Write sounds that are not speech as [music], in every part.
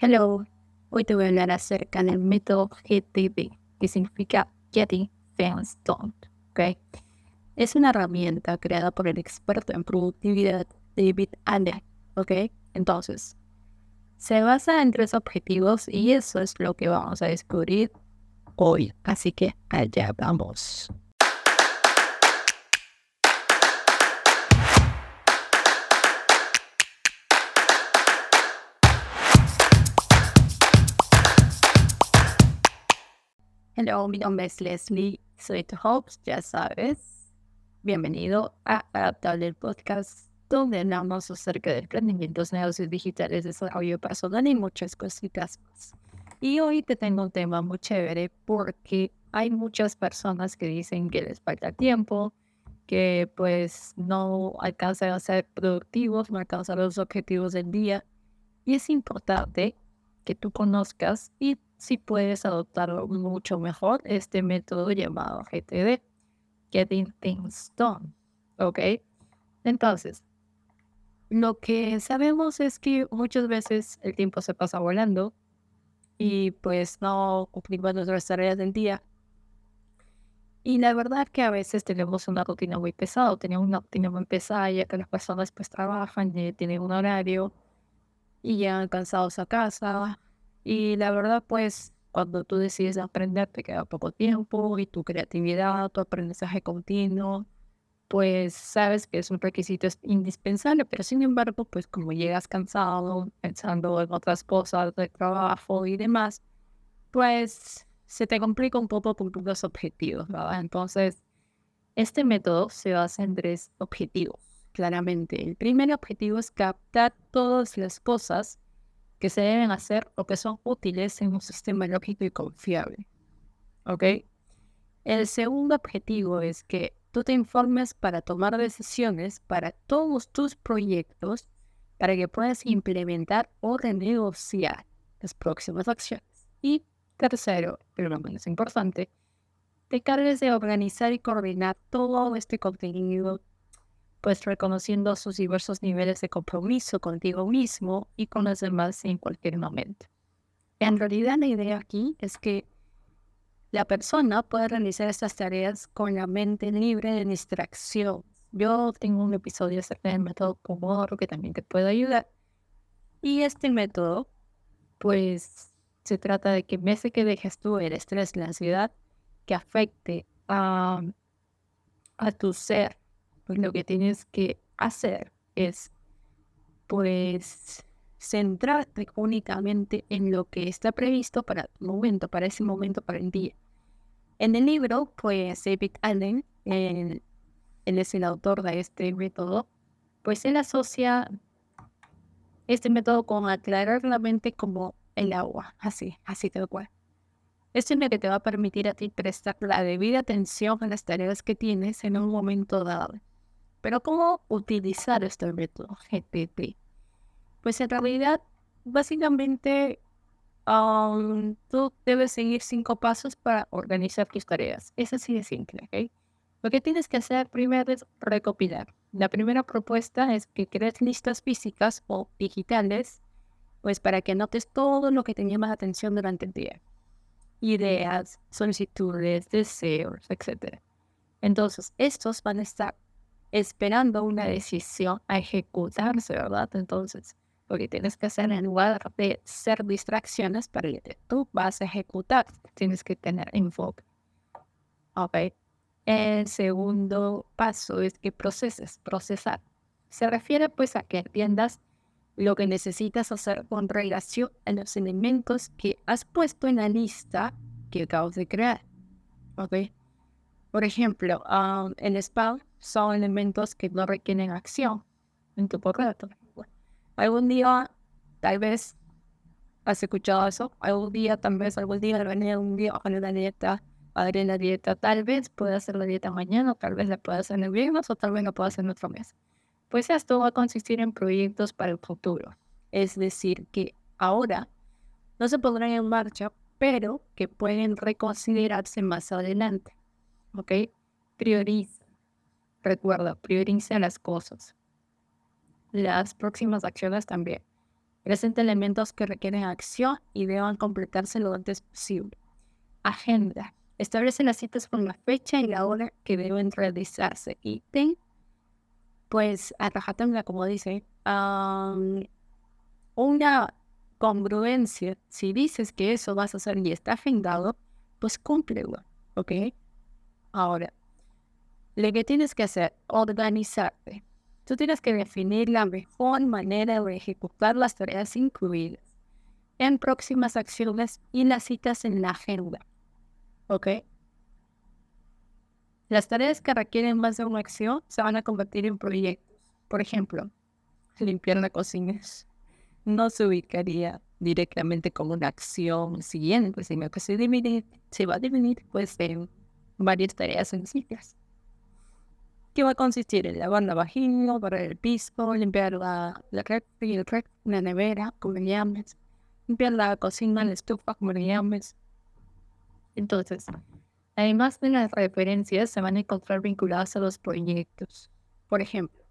Hello, hoy te voy a hablar acerca del método GTD, que significa Getting Things Done. ¿okay? Es una herramienta creada por el experto en productividad David Allen. ¿ok? Entonces, se basa en tres objetivos y eso es lo que vamos a descubrir hoy. Así que allá vamos. Hello, mi nombre es Leslie, soy tu host, ya sabes. Bienvenido a Adaptable Podcast, donde hablamos acerca de emprendimientos, negocios digitales, desarrollo personal y muchas cositas más. Y hoy te tengo un tema muy chévere porque hay muchas personas que dicen que les falta tiempo, que pues no alcanzan a ser productivos, no alcanzan los objetivos del día. Y es importante que tú conozcas y si puedes adoptar mucho mejor este método llamado GTD, Getting Things Done. ¿Ok? Entonces, lo que sabemos es que muchas veces el tiempo se pasa volando y pues no cumplimos nuestras tareas del día. Y la verdad que a veces tenemos una rutina muy pesada, tenemos una rutina muy pesada ya que las personas pues trabajan, y tienen un horario y llegan cansados a casa y la verdad, pues, cuando tú decides aprender, te queda poco tiempo y tu creatividad, tu aprendizaje continuo, pues sabes que es un requisito indispensable, pero sin embargo, pues como llegas cansado, pensando en otras cosas de trabajo y demás, pues se te complica un poco cumplir los objetivos, ¿verdad? Entonces, este método se basa en tres objetivos, claramente. El primer objetivo es captar todas las cosas que se deben hacer o que son útiles en un sistema lógico y confiable. ¿Ok? El segundo objetivo es que tú te informes para tomar decisiones para todos tus proyectos para que puedas implementar o renegociar las próximas acciones. Y tercero, pero no menos importante, te cargues de organizar y coordinar todo este contenido pues reconociendo sus diversos niveles de compromiso contigo mismo y con los demás en cualquier momento. En realidad la idea aquí es que la persona pueda realizar estas tareas con la mente libre de distracción. Yo tengo un episodio acerca del método Pomodoro que también te puede ayudar. Y este método, pues, se trata de que en que dejes tú el estrés, la ansiedad, que afecte a, a tu ser pues lo que tienes que hacer es, pues, centrarte únicamente en lo que está previsto para tu momento, para ese momento, para el día. En el libro, pues, David Allen, él, es el autor de este método, pues él asocia este método con aclarar la mente como el agua, así, así tal cual. Esto es lo que te va a permitir a ti prestar la debida atención a las tareas que tienes en un momento dado. Pero ¿cómo utilizar este método GTT? Pues en realidad, básicamente, tú debes seguir cinco pasos para organizar tus tareas. Es así de simple, ¿ok? Lo que tienes que hacer primero es recopilar. La primera propuesta es que crees listas físicas o digitales, pues para que anotes todo lo que te llama la atención durante el día. Ideas, solicitudes, deseos, etc. Entonces, estos van a estar esperando una decisión a ejecutarse, ¿verdad? Entonces, lo que tienes que hacer en lugar de ser distracciones para que tú vas a ejecutar, tienes que tener enfoque. Ok. El segundo paso es que proceses, procesar. Se refiere pues a que entiendas lo que necesitas hacer con relación a los elementos que has puesto en la lista que acabas de crear. ¿Ok? Por ejemplo, um, en spam son elementos que no requieren acción en tu correo. Algún día, tal vez, has escuchado eso. Algún día, tal vez, algún día, algún día, hacer la dieta, haré la dieta. Tal vez pueda hacer la dieta mañana, tal vez la pueda hacer en el viernes, o tal vez la pueda hacer en otro mes. Pues esto va a consistir en proyectos para el futuro. Es decir, que ahora no se pondrán en marcha, pero que pueden reconsiderarse más adelante. ¿ok? Prioriza. Recuerda, prioriza las cosas. Las próximas acciones también. Presenta elementos que requieren acción y deban completarse lo antes posible. Agenda. Establece las citas con la fecha y la hora que deben realizarse. Y ten, pues, a como dice, una congruencia. Si dices que eso vas a hacer y está agendado, pues cúmplelo, ¿ok? Ahora, lo que tienes que hacer, organizarte. Tú tienes que definir la mejor manera de ejecutar las tareas incluidas en próximas acciones y las citas en la agenda. ¿Ok? Las tareas que requieren más de una acción se van a convertir en proyectos. Por ejemplo, limpiar la cocina no se ubicaría directamente como una acción siguiente, sino que se, divide, se va a dividir pues, en varias tareas sencillas. ¿Qué va a consistir en lavar la vagina, barrer el piso, limpiar la, la, la nevera, como le llames, limpiar la cocina, la estufa, como le llames. Entonces, además de las referencias, se van a encontrar vinculadas a los proyectos. Por ejemplo,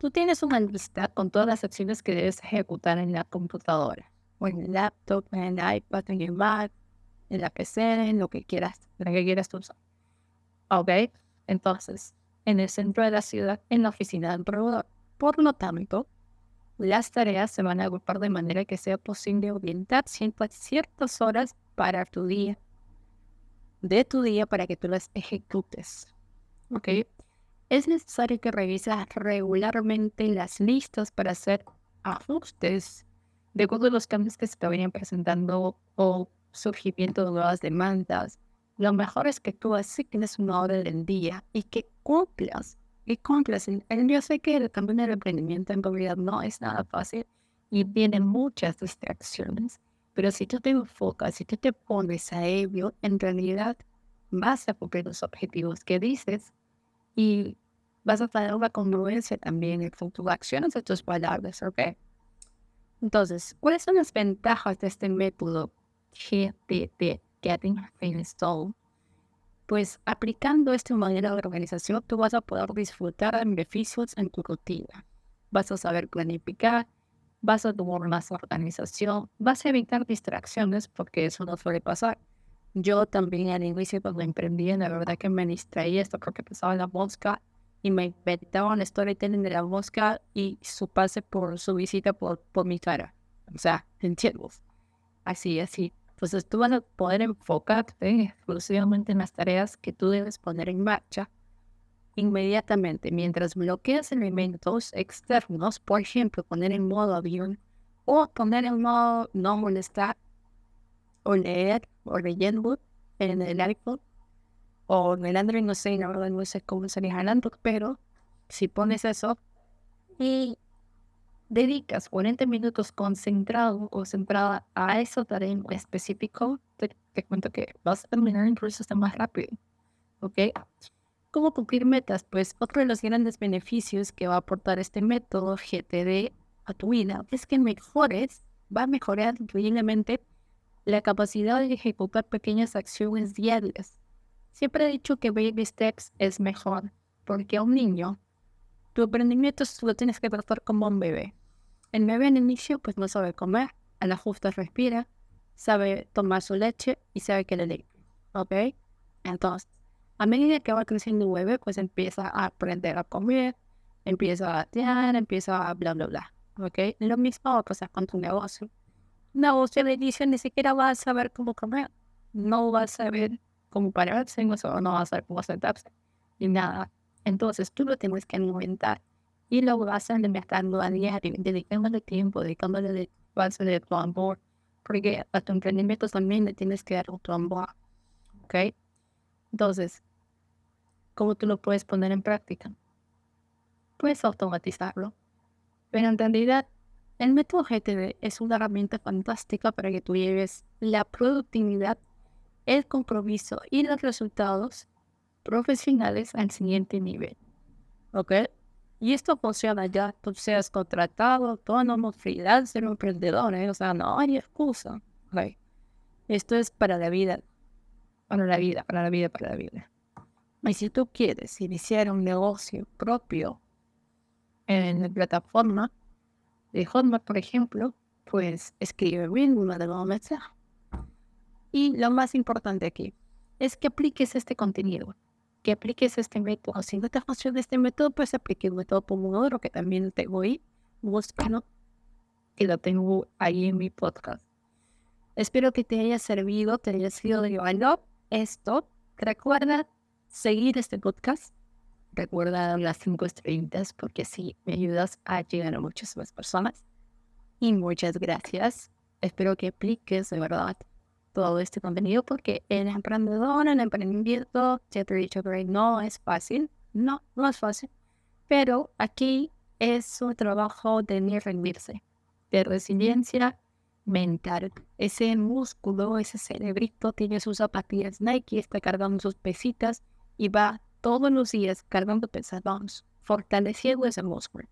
tú tienes una lista con todas las acciones que debes ejecutar en la computadora, o en el laptop, en el iPad, en el Mac, en la PC, en lo que quieras, en lo que quieras usar. ¿Ok? Entonces, en el centro de la ciudad, en la oficina del proveedor. Por lo tanto, las tareas se van a agrupar de manera que sea posible orientar ciertas horas para tu día, de tu día para que tú las ejecutes. ¿Ok? Es necesario que revises regularmente las listas para hacer ajustes de acuerdo a los cambios que se te vayan presentando o surgimiento de nuevas demandas lo mejor es que tú tienes una hora del día y que cumplas, y cumplas. Yo sé que también el emprendimiento en realidad no es nada fácil y tienen muchas distracciones, pero si tú te enfocas, si tú te pones a ello, en realidad vas a cumplir los objetivos que dices y vas a tener una congruencia también en tus acciones y tus palabras, ¿ok? Entonces, ¿cuáles son las ventajas de este método GTT? Getting Installed, pues aplicando esta manera de organización, tú vas a poder disfrutar de beneficios en tu rutina. Vas a saber planificar, vas a tener más organización, vas a evitar distracciones porque eso no suele pasar. Yo también al inicio cuando emprendí, la verdad que me distraí esto porque pensaba en la mosca y me inventaba un storytelling de la mosca y su pase por su visita por, por mi cara. O sea, entiendes. Así, así. Entonces tú vas a poder enfocarte exclusivamente en las tareas que tú debes poner en marcha inmediatamente. Mientras bloqueas elementos externos, por ejemplo, poner en modo avión o poner en modo no molestar o leer o leyendo en el iPhone o en el Android, no sé, la verdad no sé cómo sería el Android, pero si pones eso y dedicas 40 minutos concentrado o centrada a esa tarea en específico, te, cuento que vas a terminar incluso hasta más rápido. ¿Ok? ¿Cómo cumplir metas? Pues otro de los grandes beneficios que va a aportar este método GTD a tu vida es que mejores, va a mejorar increíblemente la capacidad de ejecutar pequeñas acciones diarias. Siempre he dicho que baby steps es mejor, porque a un niño tu emprendimiento lo tienes que tratar como un bebé. El bebé en inicio pues no sabe comer, a la justa respira, sabe tomar su leche y sabe que le leche. ¿Ok? Entonces, a medida que va creciendo el bebé, pues empieza a aprender a comer, empieza a gatear, empieza a bla, bla, bla. ¿Ok? Lo mismo va con tu negocio. Un negocio de inicio ni siquiera va a saber cómo comer. No va a saber cómo pararse, no va a saber cómo sentarse, ni nada. Entonces tú lo tienes que inventar y lo vas a alimentando a diario, dedicándole tiempo, dedicándole de, de tu amor, porque a tu emprendimiento también le tienes que dar tu amor. ¿Ok? Entonces, ¿cómo tú lo puedes poner en práctica? Puedes automatizarlo. Pero en realidad, el método GTD es una herramienta fantástica para que tú lleves la productividad, el compromiso y los resultados profesionales al siguiente nivel. ¿Ok? Y esto funciona ya, tú seas contratado, autónomo, freelancer o emprendedor, ¿eh? o sea, no hay excusa. ¿ok? Esto es para la vida, para la vida, para la vida, para la vida. Y si tú quieres iniciar un negocio propio en la plataforma de Hotmart, por ejemplo, pues escríbeme en una de los mensajes. Y lo más importante aquí es que apliques este contenido, que apliques este método. Si no te funciona este método, pues aplique el método Pomodoro, que también tengo ahí. Búscalo y lo tengo ahí en mi podcast. Espero que te haya servido, te haya sido de valor esto. Recuerda seguir este podcast. Recuerda las cinco estrellitas porque así me ayudas a llegar a muchas más personas. Y muchas gracias. Espero que apliques de verdad todo este contenido porque el emprendedor, el emprendimiento, ya te he dicho que no es fácil. No, no es fácil. Pero aquí es un trabajo de ni rendirse, de resiliencia mental. Ese músculo, ese cerebrito tiene sus zapatillas Nike, está cargando sus pesitas y va todos los días cargando pesas, vamos, fortaleciendo ese músculo.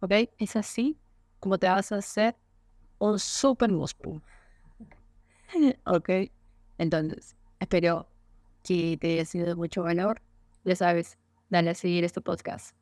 ¿Ok? Es así como te vas a hacer un super músculo. [laughs] ok. Entonces, espero que te haya sido de mucho valor. Ya sabes, dale a seguir este podcast.